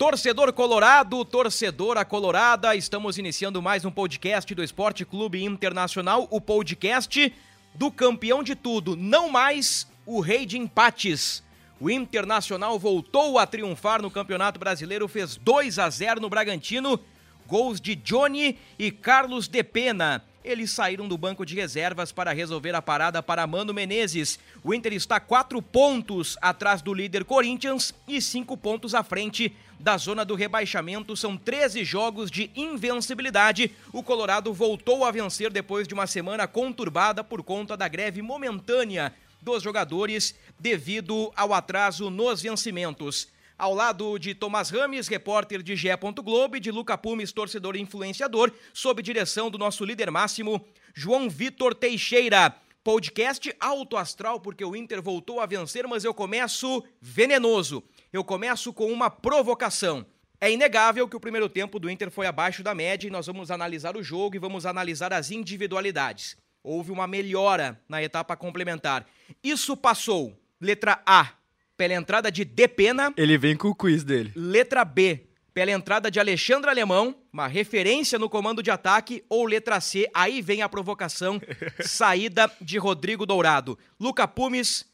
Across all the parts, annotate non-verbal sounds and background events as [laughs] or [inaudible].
Torcedor colorado, torcedora colorada, estamos iniciando mais um podcast do Esporte Clube Internacional, o podcast do campeão de tudo, não mais o rei de empates. O Internacional voltou a triunfar no Campeonato Brasileiro, fez 2 a 0 no Bragantino, gols de Johnny e Carlos de Pena. Eles saíram do banco de reservas para resolver a parada para Mano Menezes. O Inter está quatro pontos atrás do líder Corinthians e cinco pontos à frente da zona do rebaixamento. São 13 jogos de invencibilidade. O Colorado voltou a vencer depois de uma semana conturbada por conta da greve momentânea dos jogadores devido ao atraso nos vencimentos. Ao lado de Tomás Rames, repórter de Gé. Globo, e de Luca Pumes, torcedor e influenciador, sob direção do nosso líder máximo, João Vitor Teixeira. Podcast alto astral, porque o Inter voltou a vencer, mas eu começo venenoso. Eu começo com uma provocação. É inegável que o primeiro tempo do Inter foi abaixo da média e nós vamos analisar o jogo e vamos analisar as individualidades. Houve uma melhora na etapa complementar. Isso passou. Letra A, pela entrada de Depena. Ele vem com o quiz dele. Letra B, pela entrada de Alexandre Alemão, uma referência no comando de ataque. Ou letra C, aí vem a provocação, [laughs] saída de Rodrigo Dourado. Luca Pumes,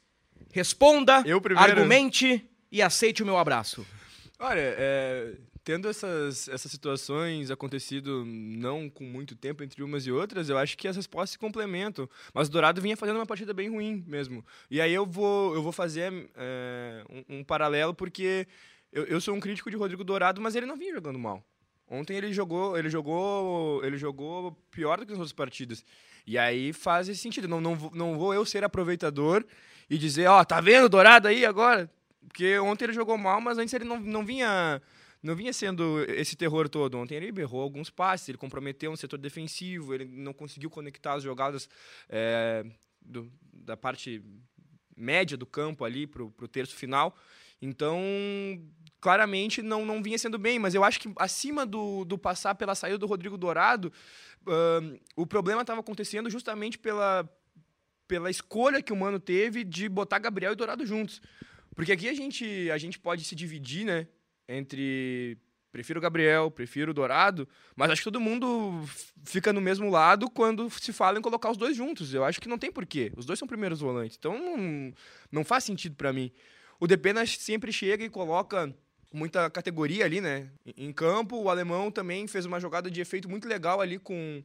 responda, Eu primeiro. argumente e aceite o meu abraço. Olha, é, tendo essas, essas situações acontecido não com muito tempo entre umas e outras, eu acho que as respostas se complementam. Mas o Dourado vinha fazendo uma partida bem ruim mesmo. E aí eu vou, eu vou fazer é, um, um paralelo porque eu, eu sou um crítico de Rodrigo Dourado, mas ele não vinha jogando mal. Ontem ele jogou, ele jogou, ele jogou pior do que nas outras partidas. E aí faz esse sentido. Não, não, não vou eu ser aproveitador e dizer, ó, tá vendo o Dourado aí agora? Porque ontem ele jogou mal, mas antes ele não, não vinha não vinha sendo esse terror todo. Ontem ele errou alguns passes, ele comprometeu um setor defensivo, ele não conseguiu conectar as jogadas é, do- da parte média do campo ali pro, pro terço final. Então, claramente não, não vinha sendo bem, mas eu acho que acima do, do passar pela saída do Rodrigo Dourado, ahn, o problema estava acontecendo justamente pela, pela escolha que o Mano teve de botar Gabriel e Dourado juntos. Porque aqui a gente, a gente pode se dividir, né? Entre prefiro o Gabriel, prefiro o Dourado, mas acho que todo mundo fica no mesmo lado quando se fala em colocar os dois juntos. Eu acho que não tem porquê. Os dois são primeiros volantes. Então não, não faz sentido para mim. O Depena sempre chega e coloca muita categoria ali, né? Em campo, o alemão também fez uma jogada de efeito muito legal ali com,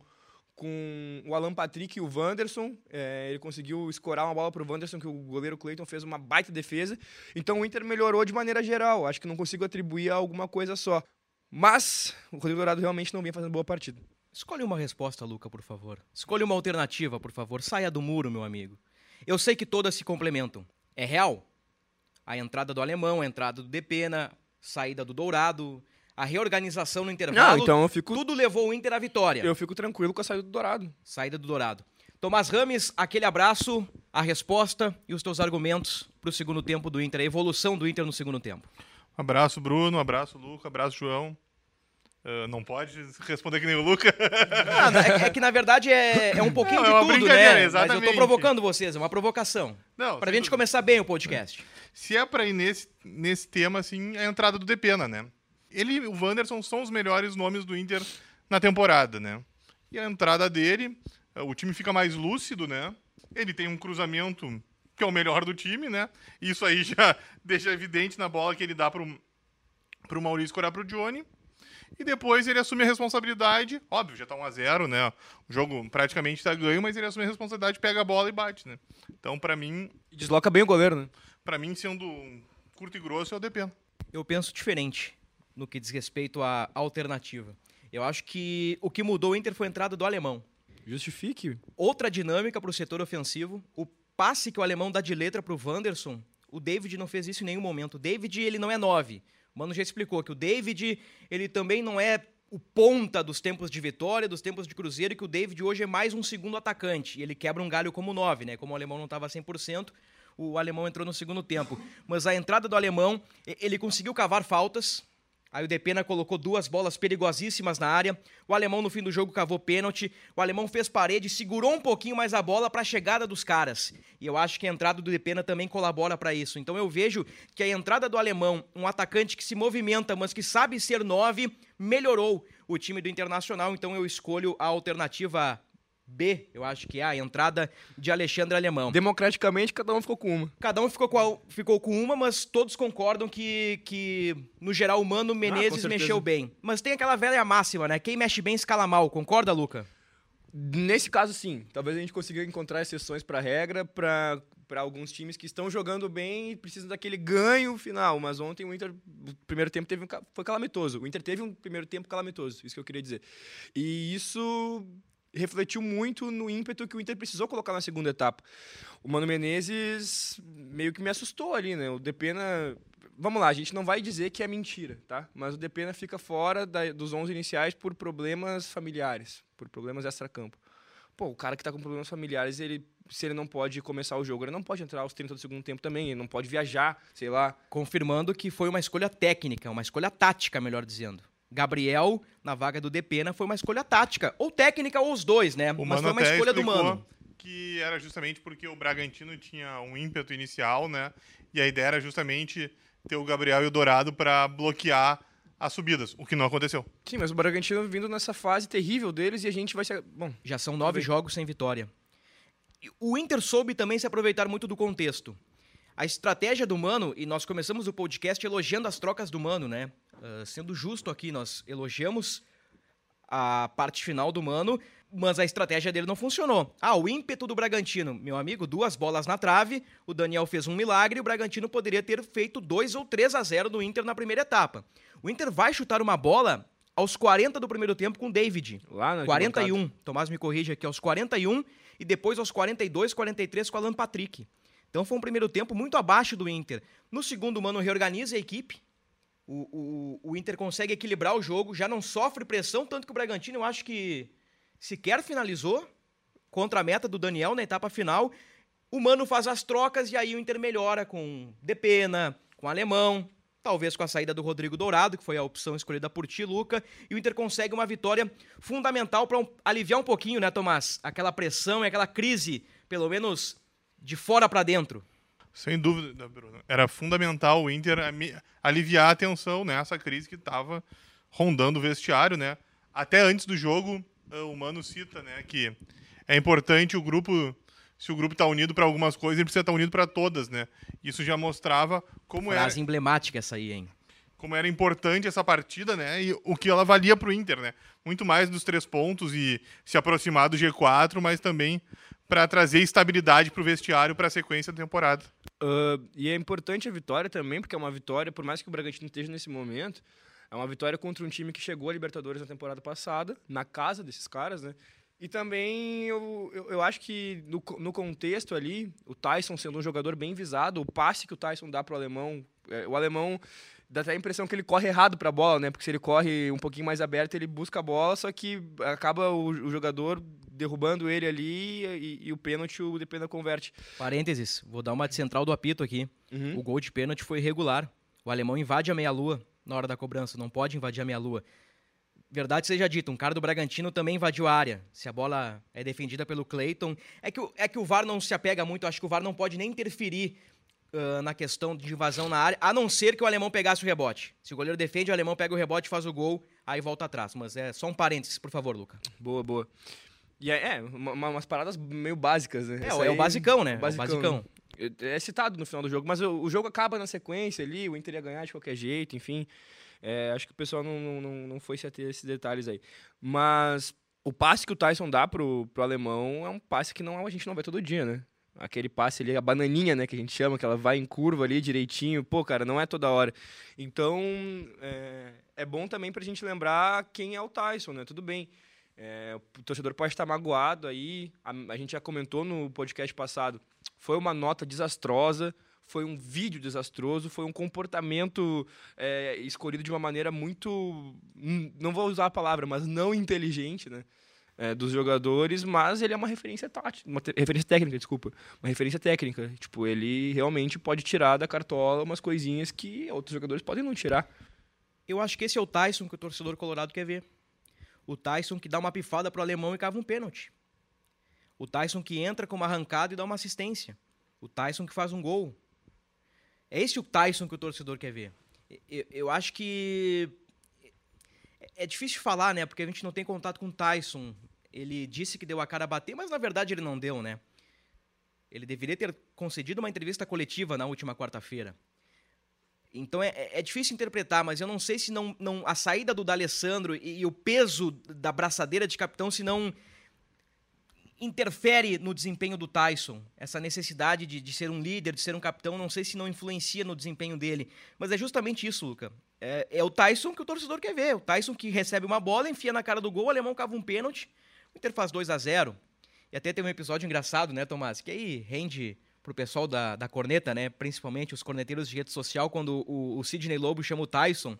com o Alan Patrick e o Wanderson. É, ele conseguiu escorar uma bola pro Wanderson, que o goleiro Cleiton fez uma baita defesa. Então o Inter melhorou de maneira geral. Acho que não consigo atribuir a alguma coisa só. Mas o Rodrigo Dourado realmente não vem fazendo boa partida. Escolhe uma resposta, Luca, por favor. Escolhe uma alternativa, por favor. Saia do muro, meu amigo. Eu sei que todas se complementam. É real? A entrada do alemão, a entrada do Depena, saída do Dourado, a reorganização no intervalo. Não, então eu fico, Tudo levou o Inter à vitória. eu fico tranquilo com a saída do Dourado. Saída do Dourado. Tomás Rames, aquele abraço, a resposta e os teus argumentos para o segundo tempo do Inter, a evolução do Inter no segundo tempo. Abraço, Bruno. Abraço, Luca. Abraço, João. Ah, não pode responder que nem o Luca. [laughs] Ah, é, é que na verdade é, é um pouquinho Não, é de uma tudo, né? Mas eu tô exatamente. provocando vocês, é uma provocação. Não, Pra sem gente dúvida. começar bem o podcast. Se é pra ir nesse, nesse tema, assim, é a entrada do Depena, né? Ele e o Wanderson são os melhores nomes do Inter na temporada, né? E a entrada dele, eh, o time fica mais lúcido, né? Ele tem um cruzamento que é o melhor do time, né? Isso aí [laughs] já deixa evidente na bola que ele dá pro, pro Maurício corar pro Johnny. E depois ele assume a responsabilidade. Óbvio, já tá 1x0, né? O jogo praticamente tá ganho, mas ele assume a responsabilidade, pega a bola e bate, né? Então, pra mim, desloca bem o goleiro, né? Pra mim, sendo curto e grosso, é o Depena. Eu penso diferente no que diz respeito à alternativa. Eu acho que o que mudou o Inter foi a entrada do alemão. Justifique. Outra dinâmica para o setor ofensivo. O passe que o alemão dá de letra para o Wanderson. O David não fez isso em nenhum momento. O David, ele não é 9. O Mano já explicou que o David, ele também não é o ponta dos tempos de Vitória, dos tempos de Cruzeiro, e que o David hoje é mais um segundo atacante. E ele quebra um galho como 9, né? Como o alemão não estava 100%, o alemão entrou no segundo tempo. Mas a entrada do alemão, ele conseguiu cavar faltas, Aí o Depena colocou duas bolas perigosíssimas na área. O alemão no fim do jogo cavou pênalti. O alemão fez parede, segurou um pouquinho mais a bola para a chegada dos caras. E eu acho que a entrada do Depena também colabora para isso. Então eu vejo que a entrada do alemão, um atacante que se movimenta, mas que sabe ser nove, melhorou o time do Internacional. Então eu escolho a alternativa B, eu acho que é a entrada de Alexandre Alemão. Democraticamente, cada um ficou com uma. Cada um ficou com, a, ficou com uma, mas todos concordam que, que no geral, o Mano Menezes ah, mexeu bem. Mas tem aquela velha máxima, né? Quem mexe bem escala mal. Concorda, Luca? Nesse caso, sim. Talvez a gente consiga encontrar exceções para a regra, para para alguns times que estão jogando bem e precisam daquele ganho final. Mas ontem o Inter, o primeiro tempo teve um, foi calamitoso. O Inter teve um primeiro tempo calamitoso, isso que eu queria dizer. E isso refletiu muito no ímpeto que o Inter precisou colocar na segunda etapa. O Mano Menezes meio que me assustou ali, né? O Depena Vamos lá, a gente não vai dizer que é mentira, tá? Mas o Depena fica fora da, dos 11 iniciais por problemas familiares, por problemas extra-campo. Pô, o cara que tá com problemas familiares, ele se ele não pode começar o jogo, ele não pode entrar aos 30 do segundo tempo também, ele não pode viajar, sei lá. Confirmando que foi uma escolha técnica, uma escolha tática, melhor dizendo. Gabriel na vaga do Depena foi uma escolha tática, ou técnica, ou os dois, né? O Mas foi uma escolha do Mano. Que era justamente porque o Bragantino tinha um ímpeto inicial, né? E a ideia era justamente ter o Gabriel e o Dourado para bloquear as subidas, o que não aconteceu. Sim, mas o Bragantino vindo nessa fase terrível deles e a gente vai ser. Bom, já são nove jogos sem vitória. O Inter soube também se aproveitar muito do contexto. A estratégia do Mano, e nós começamos o podcast elogiando as trocas do Mano, né? Uh, sendo justo aqui, nós elogiamos a parte final do Mano, mas a estratégia dele não funcionou. Ah, o ímpeto do Bragantino, meu amigo, duas bolas na trave, o Daniel fez um milagre e o Bragantino poderia ter feito 2 ou 3 a 0 do Inter na primeira etapa. O Inter vai chutar uma bola aos 40 do primeiro tempo com o David. Lá na 41. Tomás me corrige aqui, aos 41 e depois aos 42, 43 com o Alan Patrick. Então foi um primeiro tempo muito abaixo do Inter. No segundo, o Mano reorganiza a equipe, o, o, o Inter consegue equilibrar o jogo, já não sofre pressão, tanto que o Bragantino, eu acho que sequer finalizou contra a meta do Daniel na etapa final. O Mano faz as trocas e aí o Inter melhora com Depena, com Alemão, talvez com a saída do Rodrigo Dourado, que foi a opção escolhida por ti, Luca, e o Inter consegue uma vitória fundamental para um, aliviar um pouquinho, né, Tomás? Aquela pressão e aquela crise, pelo menos de fora para dentro. Sem dúvida, Bruno. Era fundamental o Inter aliviar a tensão nessa né, crise que estava rondando o vestiário, né? Até antes do jogo, o Mano cita, né, que é importante o grupo, se o grupo está unido para algumas coisas, ele precisa estar tá unido para todas, né? Isso já mostrava como Frase era. Frase emblemática essa aí, hein? Como era importante essa partida, né? E o que ela valia para o Inter, né? Muito mais dos três pontos e se aproximar do G4, mas também para trazer estabilidade para o vestiário para a sequência da temporada. Uh, e é importante a vitória também, porque é uma vitória, por mais que o Bragantino esteja nesse momento, é uma vitória contra um time que chegou à Libertadores na temporada passada, na casa desses caras, né? E também eu, eu, eu acho que no, no, contexto ali, o Tyson sendo um jogador bem visado, o passe que o Tyson dá para o alemão, é, o alemão dá até a impressão que ele corre errado para a bola, né? Porque se ele corre um pouquinho mais aberto, ele busca a bola, só que acaba o, o jogador derrubando ele ali e, e o pênalti o Depena converte. Parênteses, vou dar uma de central do apito aqui. Uhum. O gol de pênalti foi irregular. O alemão invade a meia-lua na hora da cobrança, não pode invadir a meia-lua. Verdade seja dita, um cara do Bragantino também invadiu a área. Se a bola é defendida pelo Cleiton. É que, é que o VAR não se apega muito, acho que o VAR não pode nem interferir uh, na questão de invasão na área, a não ser que o alemão pegasse o rebote. Se o goleiro defende, o alemão pega o rebote, faz o gol, aí volta atrás. Mas é só um parênteses, por favor, Luca. Boa, boa. E é, é uma, umas paradas meio básicas, né? É, é o basicão, né? Basicão. É o basicão. É citado no final do jogo, mas o, o, jogo acaba na sequência ali, o Inter ia ganhar de qualquer jeito, enfim. É, acho que o pessoal não, não, não foi se ater a esses detalhes aí. Mas o passe que o Tyson dá pro, pro alemão é um passe que não, a gente não vê todo dia, né? Aquele passe ali, a bananinha, né, que a gente chama, que ela vai em curva ali direitinho. Pô, cara, não é toda hora. Então, é, é bom também pra gente lembrar quem é o Tyson, né? Tudo bem. É, o torcedor pode estar magoado aí. A, a, gente já comentou no podcast passado. Foi uma nota desastrosa. foi um vídeo desastroso, foi um comportamento é, escolhido de uma maneira muito. hum, Não vou usar a palavra, mas não inteligente, né? É, dos jogadores, mas ele é uma referência tática, uma referência técnica, desculpa. Uma referência técnica. Tipo, ele realmente pode tirar da cartola umas coisinhas que outros jogadores podem não tirar. Eu acho que esse é o Tyson que o torcedor colorado quer ver. O Tyson que dá uma pifada pro alemão e cava um pênalti. O Tyson que entra com uma arrancada e dá uma assistência. O Tyson que faz um gol. É esse o Tyson que o torcedor quer ver. Eu, eu acho que é difícil falar, né? Porque a gente não tem contato com o Tyson. Ele disse que deu a cara a bater, mas na verdade ele não deu, né? Ele deveria ter concedido uma entrevista coletiva na última quarta-feira. Então é, é- é difícil interpretar, mas eu não sei se não, não a saída do D'Alessandro e, e o peso da braçadeira de capitão se não interfere no desempenho do Tyson. Essa necessidade de, de ser um líder, de ser um capitão, não sei se não influencia no desempenho dele. Mas é justamente isso, Luca. É, é o Tyson que o torcedor quer ver. O Tyson que recebe uma bola, enfia na cara do gol, o alemão cava um pênalti, o Inter faz 2 a 0 E até tem um episódio engraçado, né, Tomás? Que aí rende pro pessoal da, da corneta, né? Principalmente os corneteiros de rede social, quando o, o Sidney Lobo chama o Tyson.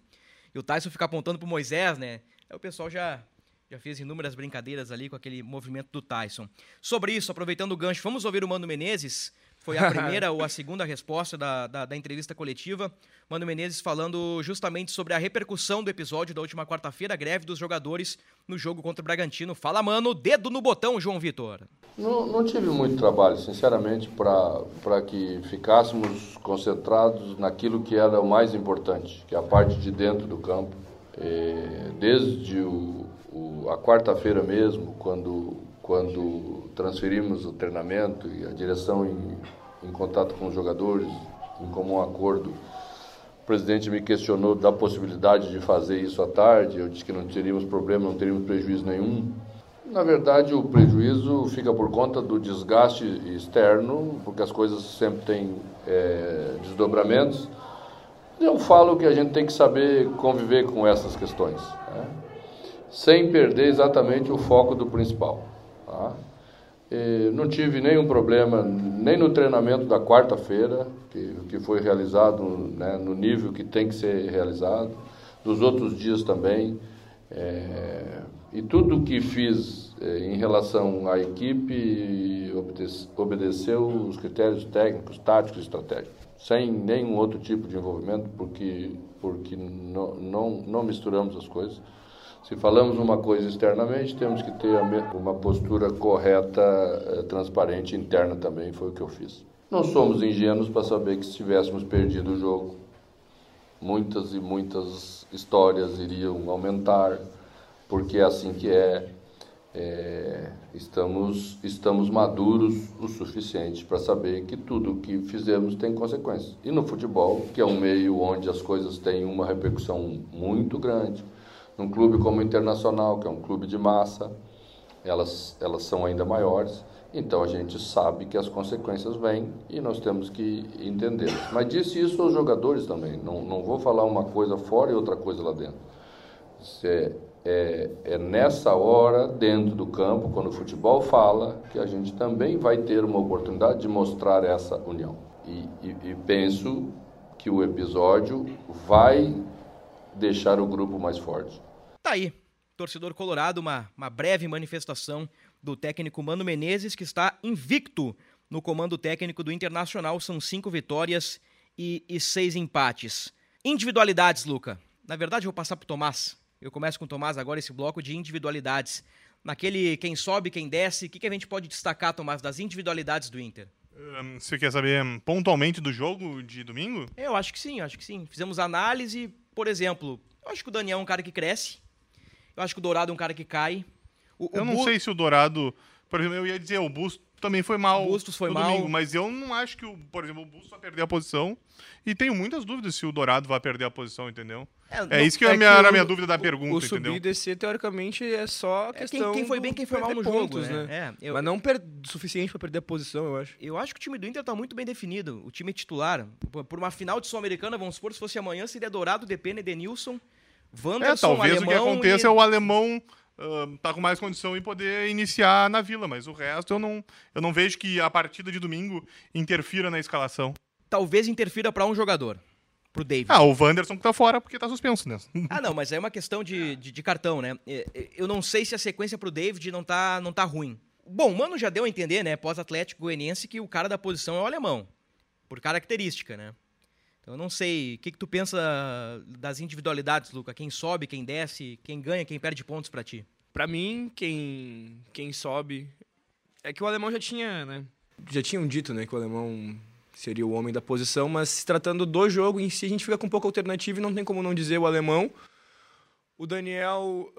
E o Tyson fica apontando pro Moisés, né? Aí o pessoal já, já fez inúmeras brincadeiras ali com aquele movimento do Tyson. Sobre isso, aproveitando o gancho, vamos ouvir o Mano Menezes. Foi a primeira ou a segunda resposta da, da, da entrevista coletiva. Mano Menezes falando justamente sobre a repercussão do episódio da última quarta-feira, greve dos jogadores no jogo contra o Bragantino. Fala, mano, dedo no botão, João Vitor. Não, não tive muito trabalho, sinceramente, para que ficássemos concentrados naquilo que era o mais importante, que é a parte de dentro do campo. Eh, desde o, o- a quarta-feira mesmo, quando, quando transferimos o treinamento e a direção em, em contato com os jogadores, em comum acordo, o presidente me questionou da possibilidade de fazer isso à tarde. Eu disse que não teríamos problema, não teríamos prejuízo nenhum. Na verdade, o prejuízo fica por conta do desgaste externo, porque as coisas sempre têm eh, desdobramentos. Eu falo que a gente tem que saber conviver com essas questões, né? sem perder exatamente o foco do principal. Tá? Não tive nenhum problema nem no treinamento da quarta-feira, que, que foi realizado né, no nível que tem que ser realizado, dos outros dias também. Eh, e tudo que fiz eh, em relação à equipe obede- obedeceu os critérios técnicos, táticos e estratégicos, sem nenhum outro tipo de envolvimento, porque, porque não, não, não misturamos as coisas. Se falamos uma coisa externamente, temos que ter uma postura correta, eh, transparente, interna também, foi o que eu fiz. Não somos ingênuos para saber que se tivéssemos perdido o jogo, muitas e muitas histórias iriam aumentar, porque é assim que é. É, estamos, estamos maduros o suficiente para saber que tudo o que fizemos tem consequências. E no futebol, que é um meio onde as coisas têm uma repercussão muito grande, num clube como o Internacional, que é um clube de massa, elas, elas são ainda maiores. Então a gente sabe que as consequências vêm e nós temos que entendê-las. Mas disse isso aos jogadores também. Não, não vou falar uma coisa fora e outra coisa lá dentro. É, é, é nessa hora, dentro do campo, quando o futebol fala, que a gente também vai ter uma oportunidade de mostrar essa união. E, e, e penso que o episódio vai deixar o grupo mais forte. Tá aí, torcedor colorado, uma, uma breve manifestação do técnico Mano Menezes, que está invicto no comando técnico do Internacional. São cinco vitórias e, e seis empates. Individualidades, Luca. Na verdade, eu vou passar pro Tomás. Eu começo com o Tomás agora esse bloco de individualidades. Naquele quem sobe, quem desce, o que, que a gente pode destacar, Tomás, das individualidades do Inter? Hum, Você quer saber hum, pontualmente do jogo de domingo? Eu acho que sim, eu acho que sim. Fizemos análise, por exemplo, eu acho que o Daniel é um cara que cresce. Eu acho que o Dourado é um cara que cai. O, Eu o não Bu- sei se o Dourado. Por exemplo, eu ia dizer, o Busto também foi mal. O Bustos foi mal. domingo, mas eu não acho que, o, por exemplo, o Busto vai perder a posição. E tenho muitas dúvidas se o Dourado vai perder a posição, entendeu? É, É não- isso que, é a É minha, que era a o- minha dúvida da o- pergunta, O subir entendeu? e descer, teoricamente, é só É, quem, questão quem foi bem, quem foi mal no perder jogo, pontos, né? É, eu, Mas não per... suficiente para perder a posição, eu acho. eu acho que o time do Inter tá muito bem definido. O time titular. Por- uma final de Sul-Americana, vamos supor, se fosse amanhã, seria Dourado, Depene, Denilson, É, Wanderson, talvez o que aconteça e... é o alemão tá com mais condição e poder iniciar na vila, mas o resto eu não, eu não vejo que a partida de domingo interfira na escalação. talvez interfira para um jogador, pro David. Ah, o Wanderson que tá fora porque tá suspenso, né? [laughs] Ah, não, mas é uma questão de, de, de cartão, né? É, é, Eu não sei se a sequência pro David não tá, não tá ruim. Bom, o Mano já deu a entender, né, pós-Atlético Goianiense, que o cara da posição é o alemão, por característica, né? Então eu não sei, o que, que tu pensa das individualidades, Luca? Quem sobe, quem desce, quem ganha, quem perde pontos pra ti? Pra mim, quem, quem sobe. É que o alemão já tinha, né? Já tinham dito, né, que o alemão seria o homem da posição, mas se tratando do jogo em si, a gente fica com pouca alternativa e não tem como não dizer o alemão. O Daniel,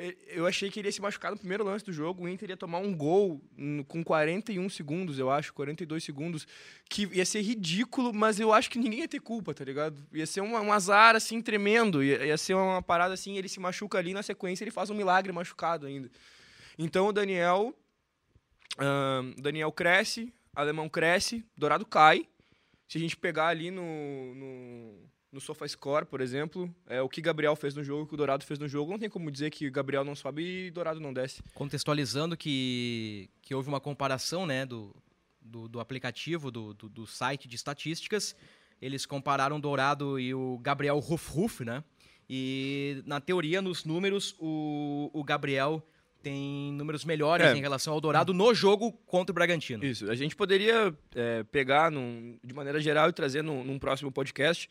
e- eu achei que ele ia se machucar no primeiro lance do jogo. O Inter ia tomar um gol com 41 segundos, eu acho, 42 segundos, que ia ser ridículo, mas eu acho que ninguém ia ter culpa, tá ligado? Ia ser um, um azar, assim, tremendo. Ia, ia ser uma parada assim, ele se machuca ali, na sequência ele faz um milagre machucado ainda. Então o Daniel. ahn, Daniel cresce, alemão cresce, Dourado cai. Se a gente pegar ali no, no, no SofaScore, por exemplo, é o que Gabriel fez no jogo, o que o Dourado fez no jogo, não tem como dizer que Gabriel não sobe e Dourado não desce. Contextualizando que, que houve uma comparação, né, do, do, do aplicativo, do, do, do site de estatísticas, eles compararam o Dourado e o Gabriel Ruf Ruf, né? E na teoria, nos números, o, o Gabriel tem números melhores É. em relação ao Dourado no jogo contra o Bragantino. Isso. A gente poderia é, pegar num- de maneira geral e trazer num, num próximo podcast,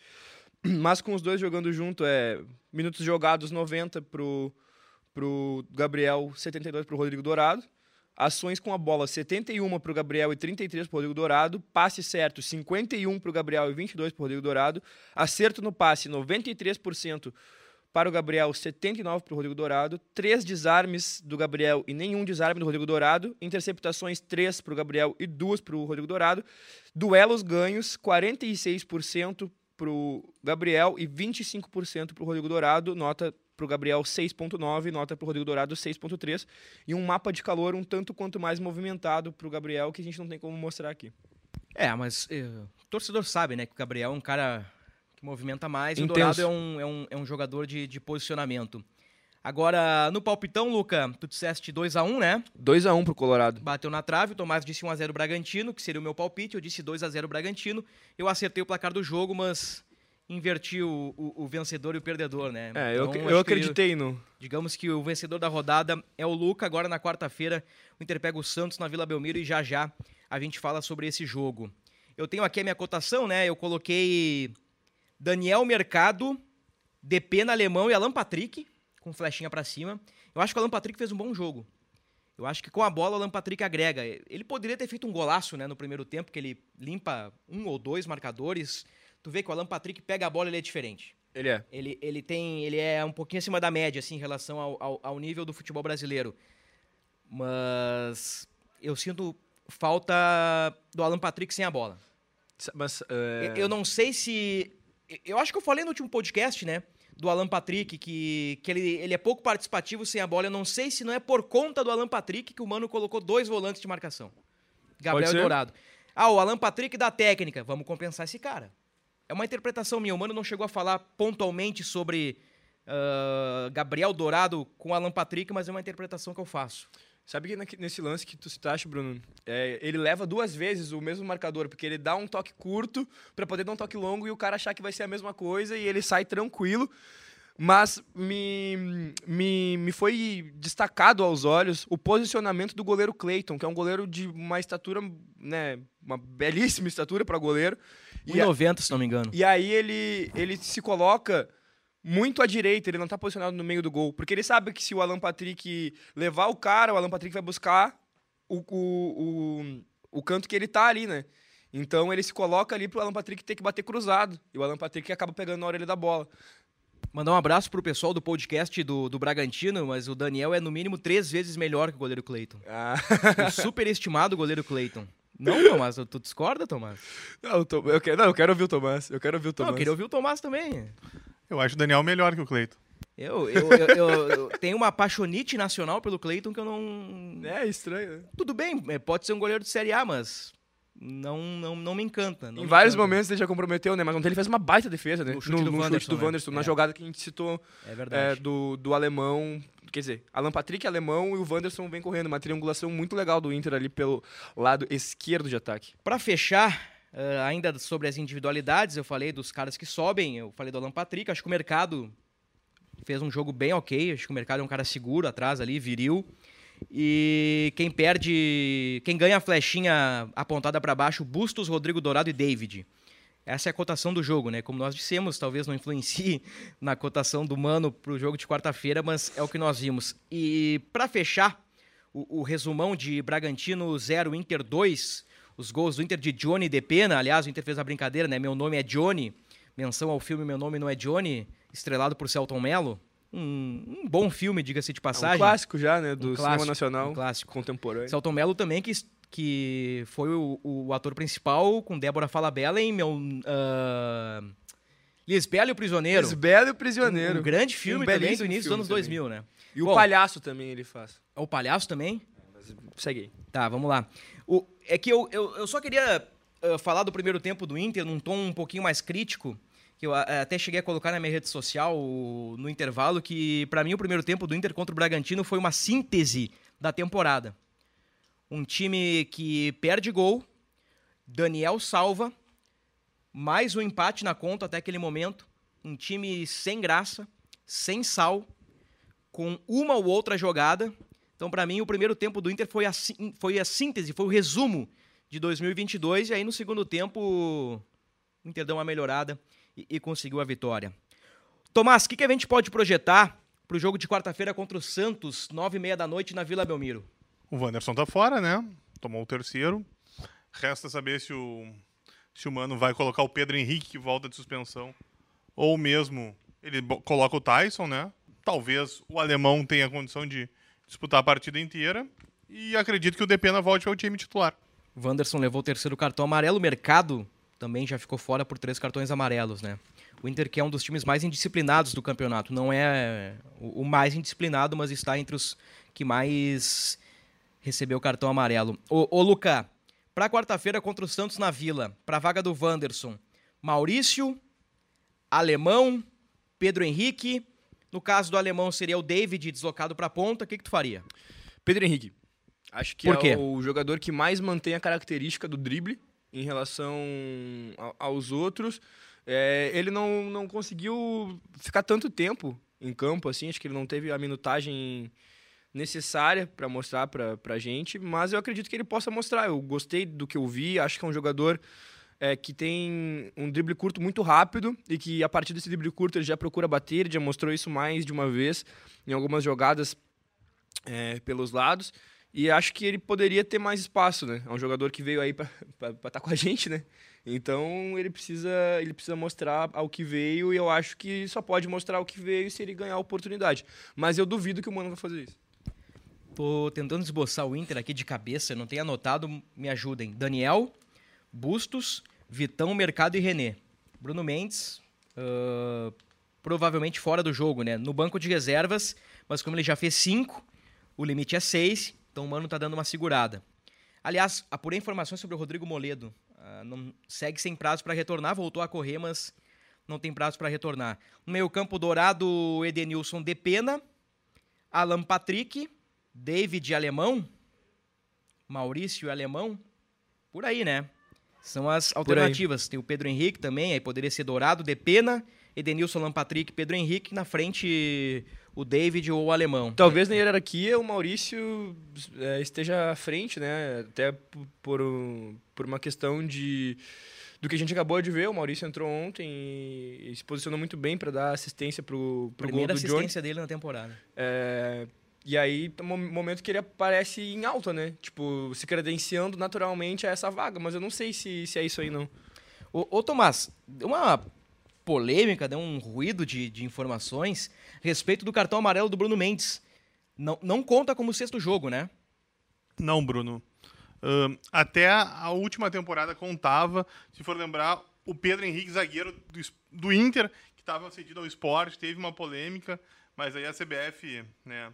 [clears throat] mas com os dois jogando junto, é minutos jogados 90 pro, pro Gabriel, 72 pro Rodrigo Dourado. Ações com a bola, 71 pro Gabriel e 33 pro Rodrigo Dourado. Passe certo, 51 pro Gabriel e 22 pro Rodrigo Dourado. Acerto no passe, 93% para o Gabriel, 79 para o Rodrigo Dourado. Três desarmes do Gabriel e nenhum desarme do Rodrigo Dourado. Interceptações, três para o Gabriel e duas para o Rodrigo Dourado. Duelos ganhos, 46% para o Gabriel e 25% para o Rodrigo Dourado. Nota para o Gabriel 6.9, nota para o Rodrigo Dourado 6.3. E um mapa de calor um tanto quanto mais movimentado para o Gabriel, que a gente não tem como mostrar aqui. É, mas eh, o torcedor sabe, né, que o Gabriel é um cara que movimenta mais e o Intenso. Dourado é um, é um, é um jogador de, de posicionamento. Agora, no palpitão, Luca, tu disseste 2x1, né? 2 a 1 para o Colorado. Bateu na trave, o Tomás disse 1x0 Bragantino, que seria o meu palpite. Eu disse 2x0 Bragantino. Eu acertei o placar do jogo, mas inverti o, o- o vencedor e o perdedor, né? É, eu, Então, eu que, acreditei no. digamos que o vencedor da rodada é o Luca. Agora, na quarta-feira, o Inter pega o Santos na Vila Belmiro e já já a gente fala sobre esse jogo. Eu tenho aqui a minha cotação, né? Eu coloquei Daniel Mercado, DP na Alemão e Alan Patrick, com flechinha pra cima. Eu acho que o Alan Patrick fez um bom jogo. Eu acho que com a bola o Alan Patrick agrega. Ele poderia ter feito um golaço né, no primeiro tempo, que ele limpa um ou dois marcadores. Tu vê que o Alan Patrick pega a bola e ele é diferente. Ele é. Ele, ele tem. Ele é um pouquinho acima da média, assim, em relação ao, ao, ao nível do futebol brasileiro. Mas eu sinto falta do Alan Patrick sem a bola. Mas, Eu- Eu não sei se. Eu acho que eu falei no último podcast, né? Do Alan Patrick, que, que ele, ele é pouco participativo sem a bola. Eu não sei se não é por conta do Alan Patrick que o Mano colocou dois volantes de marcação. Gabriel e. Dourado. Ah, o Alan Patrick da técnica. Vamos compensar esse cara. É uma interpretação minha. O Mano não chegou a falar pontualmente sobre ah, Gabriel Dourado com Alan Patrick, mas é uma interpretação que eu faço. Sabe que nesse lance que tu citaste, Bruno, é, ele leva duas vezes o mesmo marcador, porque ele dá um toque curto pra poder dar um toque longo e o cara achar que vai ser a mesma coisa e ele sai tranquilo. Mas me, me, me foi destacado aos olhos o posicionamento do goleiro Clayton, que é um goleiro de uma estatura, né, uma belíssima estatura para goleiro. E, a- 1,90, se não me engano. e aí ele, ele se coloca muito à direita, ele não tá posicionado no meio do gol. Porque ele sabe que se o Alan Patrick levar o cara, o Alan Patrick vai buscar o, o, o, o canto que ele tá ali, né? Então ele se coloca ali pro Alan Patrick ter que bater cruzado. E o Alan Patrick acaba pegando na orelha da bola. Mandar um abraço pro pessoal do podcast do, do Bragantino, mas o Daniel é no mínimo três vezes melhor que o goleiro Cleiton. Ah, O [laughs] superestimado goleiro Cleiton. Não, Tomás, tu discorda, Tomás? não, eu, tô- eu quero, não, eu quero ouvir o Tomás. Eu quero ouvir o Não, Tomás. eu queria ouvir o Tomás também. Eu acho o Daniel melhor que o Cleito. Eu, eu, eu, eu- eu tenho uma apaixonite nacional pelo Cleiton que eu não. É estranho, né? Tudo bem, é, pode ser um goleiro de Série A, mas não, não, não me encanta. não Em me vários encanta. momentos ele já comprometeu, né? Mas ontem ele fez uma baita defesa, né? No chute do Wanderson, do né? Wanderson, na É. jogada que a gente citou É é, verdade. do, do alemão. Quer dizer, Alan Patrick alemão e o Wanderson vem correndo. Uma triangulação muito legal do Inter ali pelo lado esquerdo de ataque. Pra fechar Uh, ainda sobre as individualidades, eu falei dos caras que sobem, eu falei do Alan Patrick, acho que o mercado fez um jogo bem ok, acho que o mercado é um cara seguro atrás ali, viril. E quem perde, quem ganha a flechinha apontada para baixo, Bustos, Rodrigo Dourado e David. Essa é a cotação do jogo, né? Como nós dissemos, talvez não influencie [laughs] na cotação do Mano para o jogo de quarta-feira, mas é o que nós vimos. E para fechar o, o, resumão de Bragantino 0, Inter 2, os gols do Inter de Johnny de Pena. Aliás, o Inter fez a brincadeira, né? Meu nome é Johnny. Menção ao filme Meu Nome Não é Johnny, estrelado por Celton Mello. Um, um bom filme, diga-se de passagem. É um clássico já, né? Do um cinema clássico, nacional um clássico. contemporâneo. Celton Mello também, que, que foi o, o ator principal com Débora Falabella em meu... Uh, Lisbela e o Prisioneiro. Lisbela e o Prisioneiro. Um, um grande filme um também do início dos anos também. 2000, né? E Bom, o Palhaço também ele faz. O Palhaço também? Segue aí. Tá, vamos lá. O, é que eu, eu, eu só queria uh, falar do primeiro tempo do Inter num tom um pouquinho mais crítico, que eu uh, até cheguei a colocar na minha rede social no intervalo, que para mim o primeiro tempo do Inter contra o Bragantino foi uma síntese da temporada. Um time que perde gol, Daniel salva, mais um empate na conta até aquele momento, um time sem graça, sem sal, com uma ou outra jogada, então, para mim, o primeiro tempo do Inter foi a, foi a síntese, foi o resumo de 2022. E aí, no segundo tempo, o Inter deu uma melhorada e, e conseguiu a vitória. Tomás, o que, que a gente pode projetar para o jogo de quarta-feira contra o Santos, nove e meia da noite, na Vila Belmiro? O Wanderson tá fora, né? Tomou o terceiro. Resta saber se o, se o Mano vai colocar o Pedro Henrique, que volta de suspensão, ou mesmo ele coloca o Tyson, né? Talvez o alemão tenha condição de disputar a partida inteira. E acredito que o Depena volte ao time titular. Wanderson levou o terceiro cartão amarelo. O Mercado também já ficou fora por três cartões amarelos, né? O Inter que é um dos times mais indisciplinados do campeonato. Não é o mais indisciplinado, mas está entre os que mais recebeu cartão amarelo. Ô, ô Luca, para quarta-feira contra o Santos na Vila, para a vaga do Wanderson, Maurício, Alemão, Pedro Henrique no caso do alemão, seria o David deslocado para a ponta. O que, que tu faria? Pedro Henrique. Acho que é o jogador que mais mantém a característica do drible em relação aos outros. É, ele não, não conseguiu ficar tanto tempo em campo, assim, acho que ele não teve a minutagem necessária para mostrar para a gente, mas eu acredito que ele possa mostrar. Eu gostei do que eu vi, acho que é um jogador é, que tem um drible curto muito rápido e que a partir desse drible curto ele já procura bater, já mostrou isso mais de uma vez em algumas jogadas é, pelos lados. E acho que ele poderia ter mais espaço, né? É um jogador que veio aí para estar [laughs] tá com a gente, né? Então ele precisa, ele precisa mostrar ao que veio e eu acho que só pode mostrar o que veio se ele ganhar a oportunidade. Mas eu duvido que o Mano vai fazer isso. Tô tentando esboçar o Inter aqui de cabeça, não tenho anotado, me ajudem. Daniel, Bustos, Vitão, Mercado e René. Bruno Mendes, uh, provavelmente fora do jogo, né? No banco de reservas, mas como ele já fez cinco, o limite é seis, então o Mano tá dando uma segurada. Aliás, apurei informações sobre o Rodrigo Moledo. Uh, não, segue sem prazo para retornar, voltou a correr, mas não tem prazo para retornar. No meio-campo dourado, Edenilson de Pena, Alan Patrick, David Alemão, Maurício Alemão, por aí, né? São as alternativas. Tem o Pedro Henrique também, aí poderia ser Dourado, Depena, Edenilson Lampatrick, Pedro Henrique, na frente o David ou o Alemão. Talvez na hierarquia o Maurício é, esteja à frente, né? Até por, por uma questão de do que a gente acabou de ver, o Maurício entrou ontem e, se posicionou muito bem para dar assistência pro Primeira gol do assistência Johnny. dele na temporada. É, e aí, um momento que ele aparece em alta, né? Tipo, se credenciando naturalmente a essa vaga. Mas eu não sei se, se é isso aí, não. Ô, ô Tomás, uma polêmica, deu um ruído de, de informações a respeito do cartão amarelo do Bruno Mendes. Não, não conta como sexto jogo, né? Não, Bruno. Uh, até a última temporada contava, se for lembrar, o Pedro Henrique, zagueiro do, do Inter, que estava cedido ao esporte, teve uma polêmica, mas aí a CBF, né,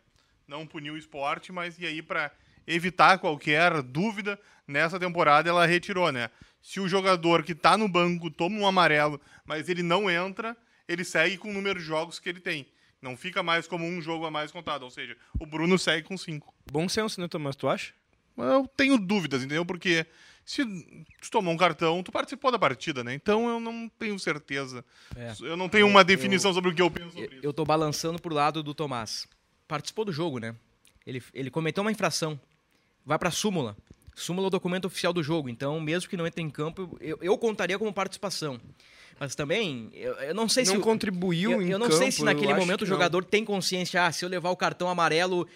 não puniu o esporte, mas e aí para evitar qualquer dúvida, nessa temporada ela retirou, né? Se o jogador que está no banco toma um amarelo, mas ele não entra, ele segue com o número de jogos que ele tem. Não fica mais como um jogo a mais contado, ou seja, o Bruno segue com cinco. Bom senso, né, Tomás? Tu acha? Eu tenho dúvidas, entendeu? Porque se tu tomou um cartão, tu participou da partida, né? Então eu não tenho certeza. É. Eu não tenho uma definição sobre o que eu penso sobre Eu, isso. eu tô balançando pro lado do Tomás. Participou do jogo, né? Ele, ele cometeu uma infração. Vai pra súmula. Súmula é o documento oficial do jogo. Então, mesmo que não entre em campo, eu, eu contaria como participação. Mas também, eu, eu não sei se. Não contribuiu eu, em eu não campo, sei se naquele momento o que não. jogador tem consciência, ah, se eu levar o cartão amarelo,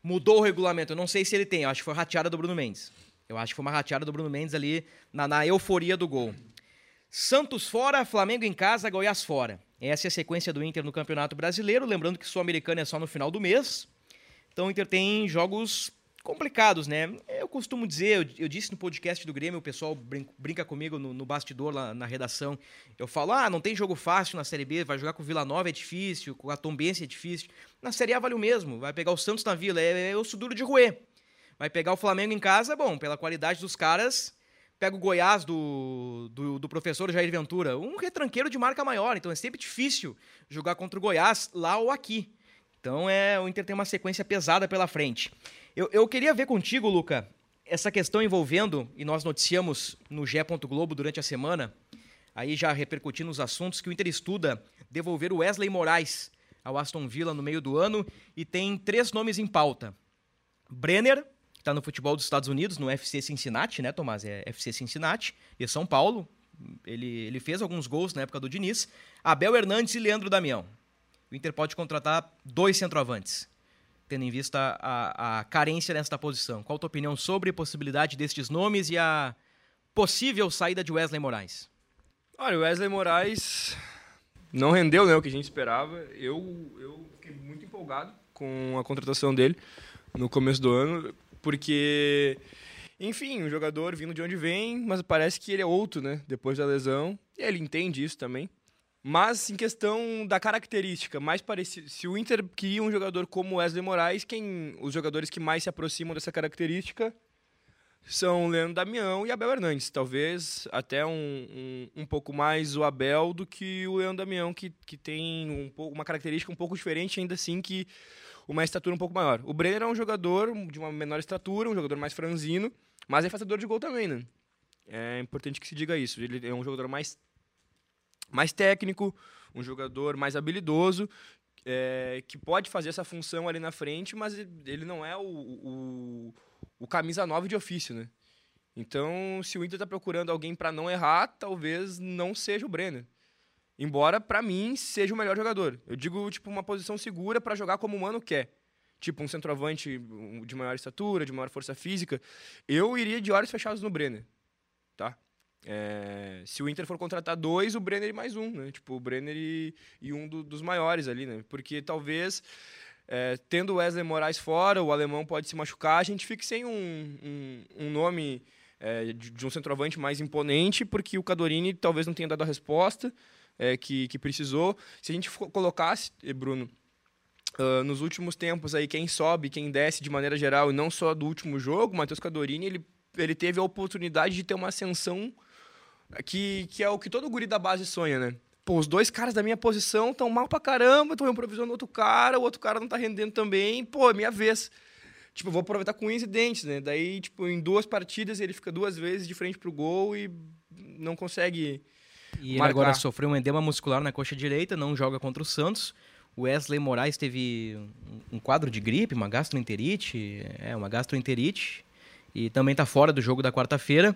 mudou o regulamento. Eu não sei se ele tem, eu acho que foi rateada do Bruno Mendes. Eu acho que foi uma rateada do Bruno Mendes ali na, na euforia do gol. Santos fora, Flamengo em casa, Goiás fora. Essa é a sequência do Inter no Campeonato Brasileiro. Lembrando que Sul-Americana é só no final do mês. Então o Inter tem jogos complicados, né? Eu costumo dizer, eu, eu disse no podcast do Grêmio, o pessoal brin- brinca comigo no, no bastidor lá na redação. Eu falo, ah, não tem jogo fácil na Série B, vai jogar com o Vila Nova é difícil, com a Tombense é difícil. Na Série A vale o mesmo, vai pegar o Santos na Vila, é, é osso duro de roer. Vai pegar o Flamengo em casa, bom, pela qualidade dos caras, pega o Goiás do, do, do professor Jair Ventura, um retranqueiro de marca maior, então é sempre difícil jogar contra o Goiás lá ou aqui. Então é, o Inter tem uma sequência pesada pela frente. Eu, eu queria ver contigo, Luca, essa questão envolvendo, e nós noticiamos no Gé. Globo durante a semana, aí já repercutindo os assuntos, que o Inter estuda devolver o Wesley Moraes ao Aston Villa no meio do ano e tem três nomes em pauta. Brenner, está no futebol dos Estados Unidos, no FC Cincinnati, né, Tomás? É FC Cincinnati e São Paulo. Ele, ele fez alguns gols na época do Diniz. Abel Hernandes e Leandro Damião. O Inter pode contratar dois centroavantes, tendo em vista a, a carência nesta posição. Qual a tua opinião sobre a possibilidade destes nomes e a possível saída de Wesley Moraes? Olha, o Wesley Moraes não rendeu né, o que a gente esperava. Eu, eu fiquei muito empolgado com a contratação dele no começo do ano, porque, enfim, um jogador vindo de onde vem, mas parece que ele é outro, né? Depois da lesão. E ele entende isso também. Mas em questão da característica, mais parecido. Se o Inter queria um jogador como Wesley Moraes, quem os jogadores que mais se aproximam dessa característica são o Leandro Damião e Abel Hernandes. Talvez até um, um, um pouco mais o Abel do que o Leandro Damião, que, que tem um uma característica um pouco diferente, ainda assim que uma estatura um pouco maior. O Brenner é um jogador de uma menor estatura, um jogador mais franzino, mas é fazedor de gol também, né? É importante que se diga isso. Ele é um jogador mais, mais técnico, um jogador mais habilidoso, é, que pode fazer essa função ali na frente, mas ele não é o, o, o camisa 9 de ofício, né? Então, se o Inter está procurando alguém para não errar, talvez não seja o Brenner. Embora, para mim, seja o melhor jogador. Eu digo, tipo, uma posição segura para jogar como o Mano quer. Tipo, um centroavante de maior estatura, de maior força física. Eu iria de olhos fechados no Brenner, tá? É, se o Inter for contratar dois, o Brenner e mais um, né? Tipo, o Brenner e, e um do- dos maiores ali, né? Porque talvez, é, tendo o Wesley Moraes fora, o alemão pode se machucar, a gente fique sem um, um, um nome é, de, de um centroavante mais imponente, porque o Cadorini talvez não tenha dado a resposta é, que, que precisou. Se a gente colocasse, eh, Bruno, ah, nos últimos tempos aí, quem sobe, quem desce de maneira geral, e não só do último jogo, o Matheus Cadorini, ele, ele teve a oportunidade de ter uma ascensão que, que é o que todo guri da base sonha, né? Pô, os dois caras da minha posição estão mal pra caramba, estão improvisando outro cara, o outro cara não tá rendendo também, pô, é minha vez. Tipo, vou aproveitar com unhas e dentes, né? Daí, tipo, em duas partidas ele fica duas vezes de frente pro gol e não consegue E ele Marcar. agora sofreu um edema muscular na coxa direita, não joga contra o Santos. O Wesley Moraes teve um- quadro de gripe, uma gastroenterite, é, uma gastroenterite, e também está fora do jogo da quarta-feira.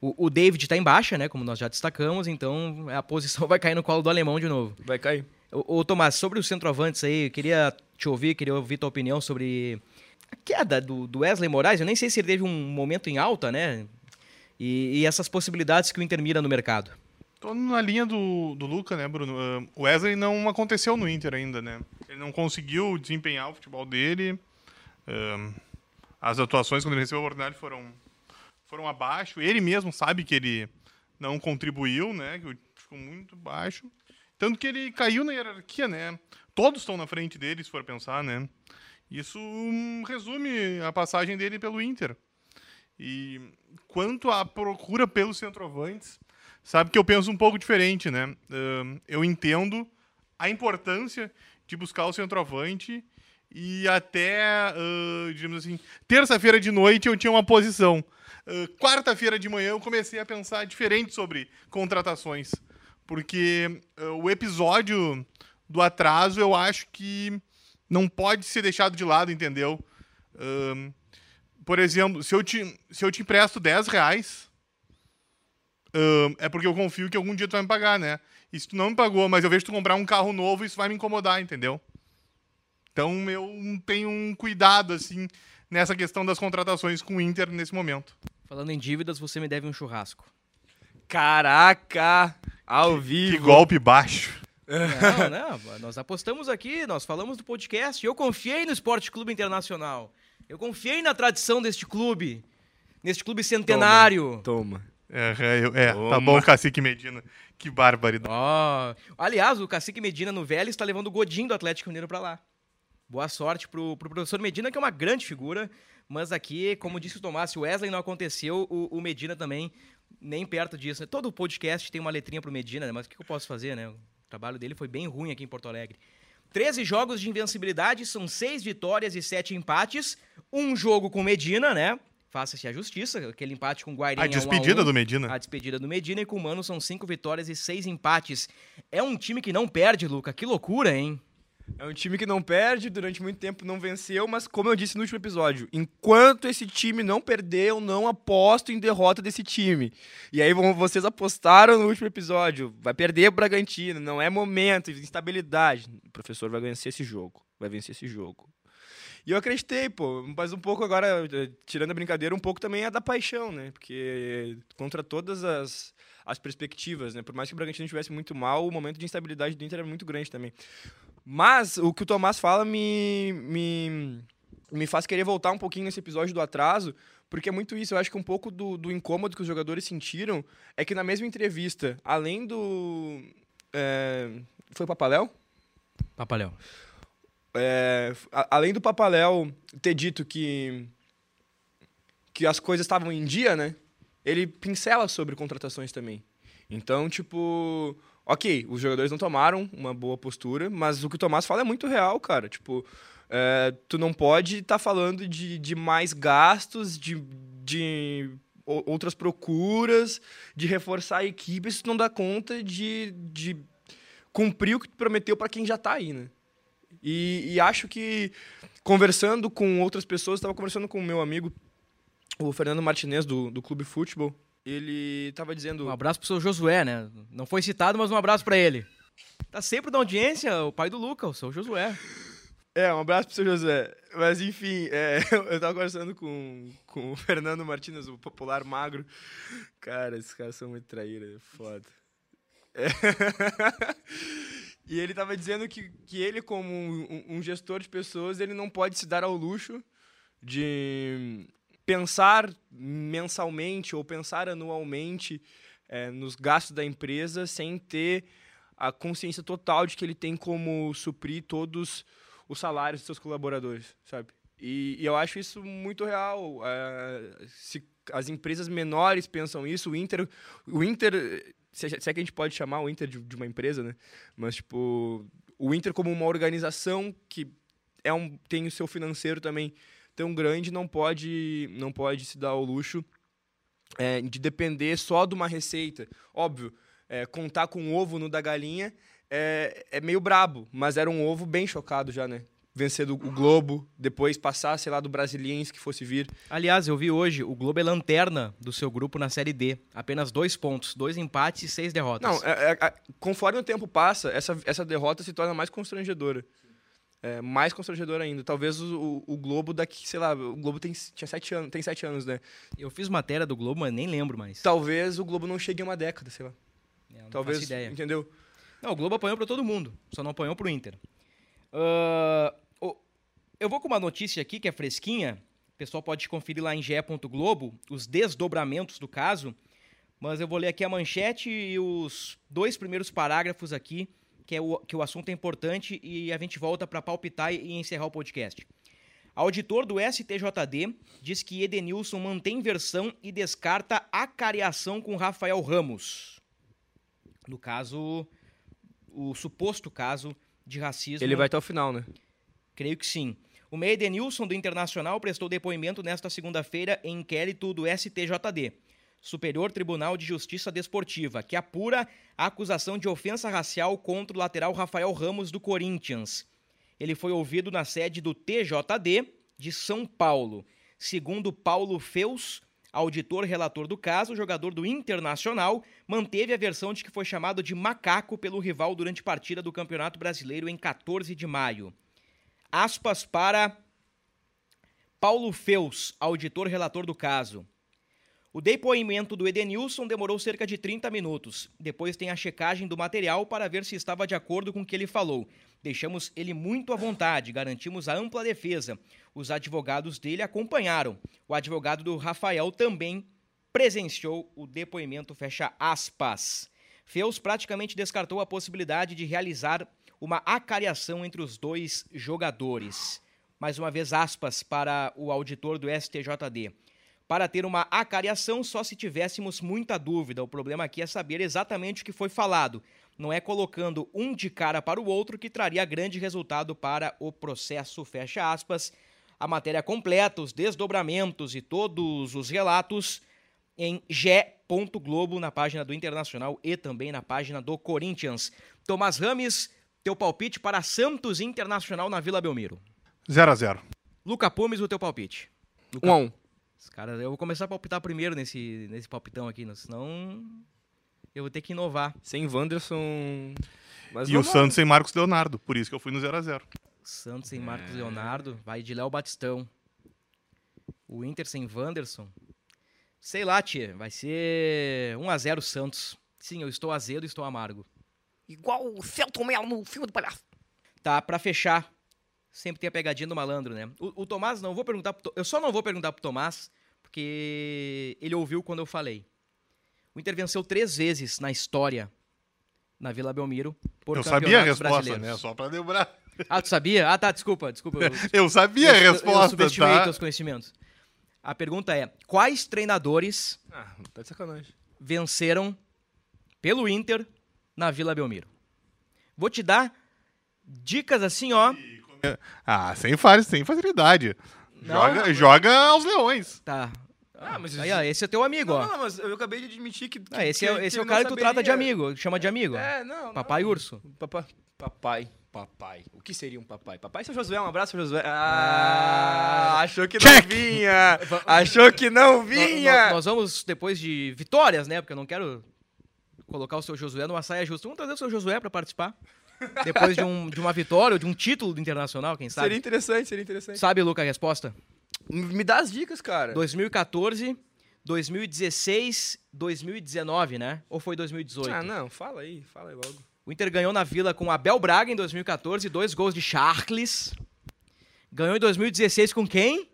O, o David está em baixa, né, como nós já destacamos, então a posição [laughs] vai cair no colo do alemão de novo. vai cair. Ô, ô, Tomás, sobre os centroavantes aí, eu queria te ouvir, queria ouvir tua opinião sobre a queda do, do Wesley Moraes. Eu nem sei se ele teve um momento em alta, né? E, e essas possibilidades que o Inter mira no mercado. Tô na linha do, do Luca, né, Bruno? Ah, O Wesley não aconteceu no Inter ainda, né? Ele não conseguiu desempenhar o futebol dele. Ah, as atuações, quando ele recebeu a oportunidade, foram, foram abaixo. Ele mesmo sabe que ele não contribuiu, né? Que ficou muito baixo. Tanto que ele caiu na hierarquia, né? Todos estão na frente dele, se for pensar, né? Isso hum, resume a passagem dele pelo Inter. E quanto à procura pelos centroavantes, sabe que eu penso um pouco diferente, né? Eu entendo a importância de buscar o centroavante E até, uh, digamos assim, terça-feira de noite eu tinha uma posição. Uh, Quarta-feira de manhã eu comecei a pensar diferente sobre contratações. Porque uh, o episódio do atraso eu acho que não pode ser deixado de lado, entendeu? por exemplo, se eu te, se eu te empresto 10 reais, é porque eu confio que algum dia tu vai me pagar, né? E se tu não me pagou, mas eu vejo tu comprar um carro novo, isso vai me incomodar, entendeu? Então eu tenho um cuidado, assim, nessa questão das contratações com o Inter nesse momento. Falando em dívidas, você me deve um churrasco. Caraca! Ao vivo! Que golpe baixo! Não, [laughs] não, nós apostamos aqui, nós falamos do podcast. Eu confiei no Esporte Clube Internacional. Eu confiei na tradição deste clube. Neste clube centenário. Toma. É, é, é tá bom, Cacique Medina. Que barbaridade. Oh. Aliás, o Cacique Medina no Vélez está levando o Godinho do Atlético Mineiro para lá. Boa sorte pro, pro professor Medina, que é uma grande figura. Mas aqui, como disse o Tomás, se o Wesley não aconteceu, o, o Medina também nem perto disso. Todo podcast tem uma letrinha pro Medina, né? Mas o que eu posso fazer, né? O trabalho dele foi bem ruim aqui em Porto Alegre. 13 jogos de invencibilidade, são 6 vitórias e 7 empates. Um jogo com Medina, né? Faça-se a justiça, aquele empate com o Guairinha. A despedida a um. do Medina. A despedida do Medina e com o Mano são 5 vitórias e 6 empates. É um time que não perde, Luca. Que loucura, hein? É um time que não perde, durante muito tempo não venceu, mas como eu disse no último episódio, enquanto esse time não perder, eu não aposto em derrota desse time. E aí vocês apostaram no último episódio, vai perder o Bragantino, não é momento, instabilidade. O professor vai vencer esse jogo, vai vencer esse jogo. E eu acreditei, pô, mas um pouco agora, tirando a brincadeira, um pouco também é da paixão, né? Porque contra todas as, as perspectivas, né? Por mais que o Bragantino estivesse muito mal, o momento de instabilidade do Inter era muito grande também. Mas o que o Tomás fala me, me, me faz querer voltar um pouquinho nesse episódio do atraso, porque é muito isso. Eu acho que um pouco do, do incômodo que os jogadores sentiram é que na mesma entrevista, além do. É, foi o Papaléu? Papaléu. É, além do Papaléu ter dito que, que as coisas estavam em dia, né? Ele pincela sobre contratações também. Então, tipo, ok, os jogadores não tomaram uma boa postura, mas o que o Tomás fala é muito real, cara. Tipo, é, tu não pode estar tá falando de, de mais gastos, de, de outras procuras, de reforçar a equipe, se tu não dá conta de, de cumprir o que tu prometeu para quem já está aí, né? E, e, acho que, conversando com outras pessoas, estava conversando com o meu amigo, o Fernando Martinez, do, do Clube Futebol, ele estava dizendo. Um abraço pro seu Josué, né? Não foi citado, mas um abraço para ele. Tá sempre na audiência, o pai do Luca, o seu Josué. É, um abraço pro seu Josué. Mas enfim, é, [laughs] eu tava conversando com, com o Fernando Martins, o popular magro. Cara, esses caras são muito traíras, é foda. É. [laughs] e ele tava dizendo que, que ele, como um, um gestor de pessoas, ele não pode se dar ao luxo de pensar mensalmente ou pensar anualmente é, nos gastos da empresa sem ter a consciência total de que ele tem como suprir todos os salários dos seus colaboradores, sabe? E, e eu acho isso muito real. É, se as empresas menores pensam isso, o Inter, o Inter, se, é que a gente pode chamar o Inter de, de uma empresa, né? Mas tipo, o Inter como uma organização que é um, tem o seu financeiro também tão grande não pode, não pode se dar ao luxo é, de depender só de uma receita. Óbvio, é, contar com um ovo no da galinha é, é meio brabo, mas era um ovo bem chocado já, né? Vencer o Globo, depois passar, sei lá, do Brasiliense que fosse vir. Aliás, eu vi hoje, o Globo é lanterna do seu grupo na Série D. Apenas dois pontos, dois empates e seis derrotas. Não, é, é, é conforme o tempo passa, essa, essa derrota se torna mais constrangedora é, mais constrangedor ainda. Talvez o, o, Globo daqui, sei lá, o Globo tem, tinha sete anos, tem sete anos, né? Eu fiz matéria do Globo, mas nem lembro mais. Talvez o Globo não chegue a uma década, sei lá. É, não Talvez, entendeu? Não, o Globo apanhou para todo mundo, só não apanhou pro Inter. Uh, eu vou com uma notícia aqui que é fresquinha. O pessoal pode conferir lá em ge. Globo os desdobramentos do caso. Mas eu vou ler aqui a manchete e os dois primeiros parágrafos aqui que, é o, que o assunto é importante e a gente volta para palpitar e encerrar o podcast. Auditor do STJD diz que Edenilson mantém versão e descarta a com Rafael Ramos. No caso, o suposto caso de racismo. Ele vai até o final, né? Creio que sim. O meia Edenilson do Internacional prestou depoimento nesta segunda-feira em inquérito do STJD, Superior Tribunal de Justiça Desportiva, que apura a acusação de ofensa racial contra o lateral Rafael Ramos do Corinthians. Ele foi ouvido na sede do TJD de São Paulo. Segundo Paulo Feus, auditor relator do caso, o jogador do Internacional manteve a versão de que foi chamado de macaco pelo rival durante partida do Campeonato Brasileiro em 14 de maio. Aspas para Paulo Feus, auditor relator do caso. O depoimento do Edenilson demorou cerca de 30 minutos. Depois tem a checagem do material para ver se estava de acordo com o que ele falou. Deixamos ele muito à vontade, garantimos a ampla defesa. Os advogados dele acompanharam. O advogado do Rafael também presenciou o depoimento, fecha aspas. Feus praticamente descartou a possibilidade de realizar uma acariação entre os dois jogadores. Mais uma vez, aspas para o auditor do STJD. Para ter uma acariação, só se tivéssemos muita dúvida. O problema aqui é saber exatamente o que foi falado. Não é colocando um de cara para o outro que traria grande resultado para o processo. Fecha aspas. A matéria completa, os desdobramentos e todos os relatos em g.globo na página do Internacional e também na página do Corinthians. Tomás Rames, teu palpite para Santos Internacional na Vila Belmiro. 0 a 0 Luca Pumes, o teu palpite. 1 a 1 Cara, eu vou começar a palpitar primeiro nesse, nesse palpitão aqui, né? senão eu vou ter que inovar. Sem Wanderson. Mas E o. Santos sem Marcos Leonardo, por isso que eu fui no 0 a 0 Santos sem Marcos Leonardo, vai de Léo Batistão. O Inter sem Wanderson. Sei lá, tia, vai ser 1x0 Santos. Sim, eu estou azedo e estou amargo. Igual o Celton Mello no filme do palhaço. Tá, pra fechar, sempre tem a pegadinha do malandro, né? O, o Tomás, não vou perguntar pro, To- eu só não vou perguntar pro Tomás, porque ele ouviu quando eu falei. O Inter venceu três vezes na história na Vila Belmiro por Eu sabia a resposta, né? Só pra lembrar. Ah, tu sabia? Ah, tá, desculpa, desculpa. Eu, [laughs] Eu sabia a eu- eu resposta, subestimei tá? teus conhecimentos. A pergunta é: quais treinadores Ah, tá de sacanagem. venceram pelo Inter na Vila Belmiro? Vou te dar dicas assim, ó. Ah, sem, fa- sem facilidade. Joga, joga aos leões. Tá. Ah, mas Aí, ó, esse é teu amigo, Não, ó. não, não, mas eu acabei de admitir que. que- Ah, esse que- é, esse é o ele cara não que tu trata de amigo, chama de amigo. É, não. não. Papai Urso. Papa- Papai. Papai. O que seria um papai? Papai, seu Josué, um abraço, seu Josué. Ah, achou que não vinha. Achou que não No- vinha. no- nós vamos, depois de vitórias, né? Porque eu não quero colocar o seu Josué numa saia justa. Vamos trazer o seu Josué pra participar. Depois de, um, de uma vitória ou de um título do internacional, quem sabe? Seria interessante, seria interessante. Sabe, Luca, a resposta? Me dá as dicas, cara. 2014, 2016, 2019, né? Ou foi 2018? Ah, não, fala aí, fala aí logo. O Inter ganhou na Vila com Abel Braga em 2014, dois gols de Charles. Ganhou em 2016 com quem?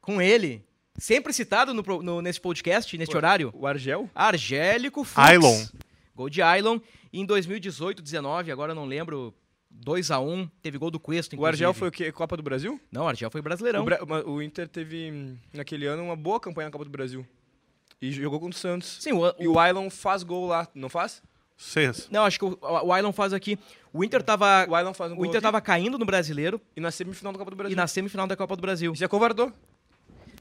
Com ele. Sempre citado no no- nesse podcast, neste horário. O Argel? Argélico Fux. Ailon. Gol de Ailon. E em 2018, 19, agora eu não lembro, 2x1, teve gol do Cuesta, O Argel inclusive. foi o quê? Copa do Brasil? Não, o Argel foi O, brasileirão. Bra- ma- o Inter teve, hum, naquele ano, uma boa campanha na Copa do Brasil. E jogou contra o Santos. Sim, o, E o Ailon faz gol lá, não faz? Seis. Não, acho que o, o Ailon faz aqui. O Inter tava... O Ailon faz um O Inter aqui. tava caindo no Brasileiro E na semifinal da Copa do Brasil. e na semifinal da Copa do Brasil. E se acovardou.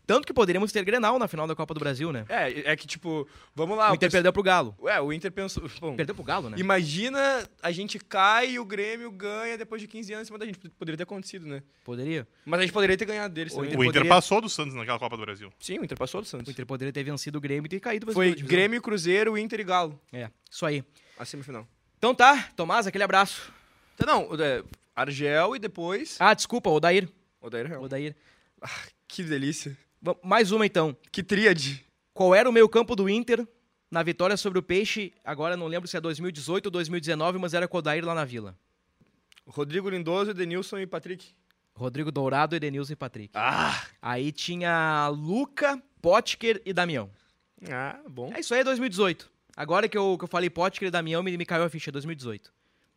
Tanto que poderíamos ter Grenal na final da Copa do Brasil, né? É, é que tipo, vamos lá. o Inter pes- perdeu pro Galo. Ué, o Inter pensou. Bom, Perdeu pro Galo, né? imagina a gente cai e o Grêmio ganha depois de 15 anos em cima da gente. Poderia ter acontecido, né? Poderia. Mas a gente poderia ter ganhado deles O também. Inter O Inter poderia- passou do Santos naquela Copa do Brasil. Sim, o Inter passou do O Santos. Inter poderia ter vencido o Grêmio e ter caído pra Foi. Grêmio, Cruzeiro, Inter e Galo. É, isso aí. A semifinal. Então tá, Tomás, aquele abraço. Então, não, o- é, Argel e depois. Ah, desculpa, Odair. Odair. Odair. Que delícia. Mais uma então. Que tríade. Qual era o meio campo do Inter na vitória sobre o Peixe? Agora não lembro se é 2018 ou 2019, mas era com o Odair lá na Vila. Rodrigo Lindoso, Edenilson e Patrick. Rodrigo Dourado, Edenilson e Patrick. Ah! Aí tinha Luca, Potker e Damião. Ah, bom. É isso aí, é 2018. Agora que eu, que eu falei Potker e Damião, me, me caiu a ficha, é 2018.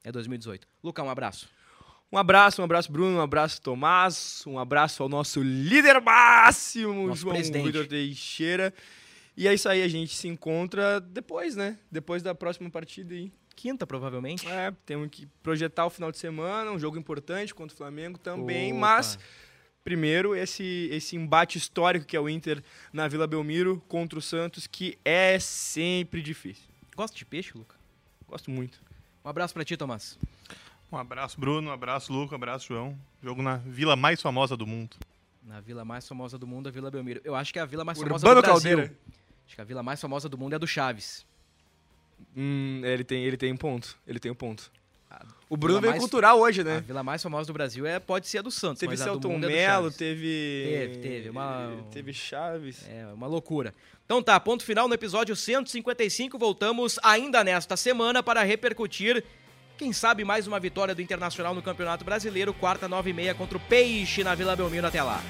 É 2018. Luca, um abraço. Um abraço, um abraço, Bruno, um abraço, Tomás, um abraço ao nosso líder máximo, Nosso João presidente. Vitor Teixeira. E é isso aí, a gente se encontra depois, né? Depois da próxima partida aí. Quinta, provavelmente. É, temos que projetar o final de semana, um jogo importante contra o Flamengo também, Opa. mas Primeiro, esse, esse embate histórico que é o Inter na Vila Belmiro contra o Santos, que é sempre difícil. Gosta de peixe, Luca? Gosto muito. Um abraço pra ti, Tomás. Um abraço, Bruno. Um abraço, Luca. Um abraço, João. Jogo na vila mais famosa do mundo. Na vila mais famosa do mundo, a Vila Belmiro. Eu acho que é a vila mais Urbano famosa do Brasil. Caldeira. Acho que a vila mais famosa do mundo é a do Chaves. Hum, ele tem, ele tem um ponto. Ele tem um ponto. A O Bruno veio mais- cultural hoje, A né? vila mais famosa do Brasil é, pode ser a do Santos, Teve mas a do Celton mundo é teve. Teve, teve, uma- Teve Chaves. É uma loucura. Então tá, ponto final no episódio 155. Voltamos ainda nesta semana para repercutir, quem sabe, mais uma vitória do Internacional no Campeonato Brasileiro, quarta, nove e meia contra o Peixe na Vila Belmiro. Até lá.